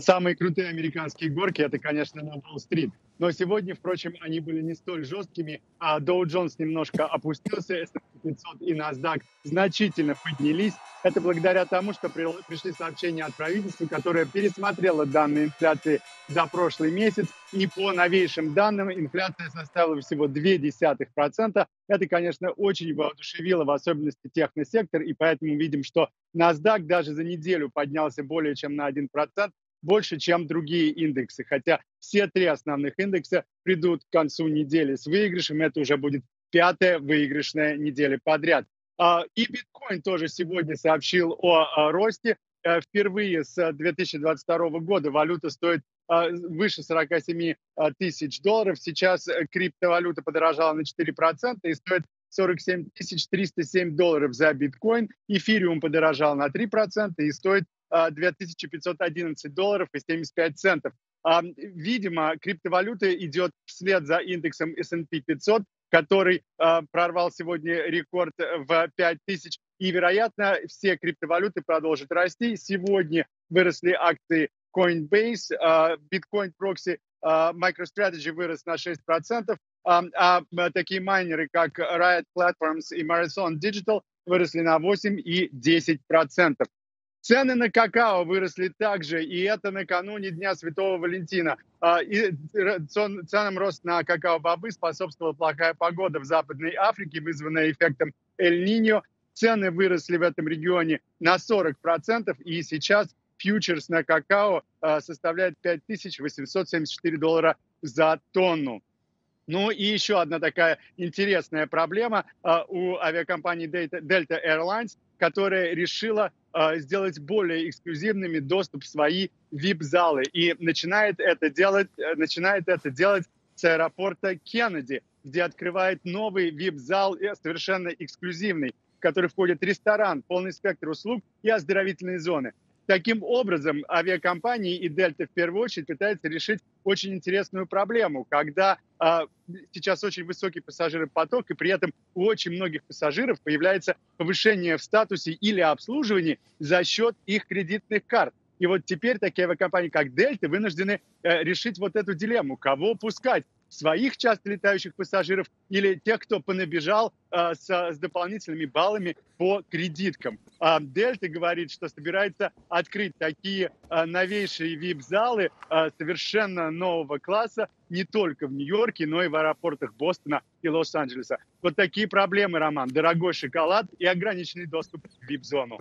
Самые крутые американские горки – это, конечно, на Уолл-стрит. Но сегодня, впрочем, они были не столь жесткими, а Доу Джонс немножко опустился, S&P 500 и NASDAQ значительно поднялись. Это благодаря тому, что пришли сообщения от правительства, которое пересмотрело данные инфляции за прошлый месяц. И по новейшим данным инфляция составила всего 0,2%. Это, конечно, очень воодушевило, в особенности техносектор. И поэтому видим, что NASDAQ даже за неделю поднялся более чем на 1%, больше, чем другие индексы. Хотя все три основных индекса придут к концу недели с выигрышем. Это уже будет пятая выигрышная неделя подряд. А, и биткоин тоже сегодня сообщил о росте. Э, впервые с 2022 года валюта стоит а, выше 47 а, тысяч долларов. Сейчас э, криптовалюта подорожала на 4% и стоит 47 307 долларов за биткоин. Эфириум подорожал на 3% и стоит 2511 долларов и 75 центов. Видимо, криптовалюта идет вслед за индексом S&P 500, который прорвал сегодня рекорд в 5000. И, вероятно, все криптовалюты продолжат расти. Сегодня выросли акции Coinbase, Bitcoin Proxy, MicroStrategy вырос на 6%, а такие майнеры, как Riot Platforms и Marathon Digital, выросли на 8 и 10%. Цены на какао выросли также, и это накануне Дня Святого Валентина. А, и ценам рост на какао-бобы способствовала плохая погода в Западной Африке, вызванная эффектом Эль-Ниньо. Цены выросли в этом регионе на 40%, и сейчас фьючерс на какао а, составляет 5874 доллара за тонну. Ну и еще одна такая интересная проблема а, у авиакомпании Delta Airlines, которая решила э, сделать более эксклюзивными доступ в свои VIP-залы. И начинает это делать, э, начинает это делать с аэропорта Кеннеди, где открывает новый VIP-зал, э, совершенно эксклюзивный, в который входит ресторан, полный спектр услуг и оздоровительные зоны. Таким образом, авиакомпании и Дельта в первую очередь пытаются решить очень интересную проблему, когда а, сейчас очень высокий пассажиропоток, и при этом у очень многих пассажиров появляется повышение в статусе или обслуживании за счет их кредитных карт. И вот теперь такие авиакомпании, как Дельта, вынуждены э, решить вот эту дилемму, кого пускать своих часто летающих пассажиров или тех, кто понабежал э, с, с дополнительными баллами по кредиткам. А Дельта говорит, что собирается открыть такие э, новейшие VIP-залы э, совершенно нового класса не только в Нью-Йорке, но и в аэропортах Бостона и Лос-Анджелеса. Вот такие проблемы, Роман. Дорогой шоколад и ограниченный доступ в VIP-зону.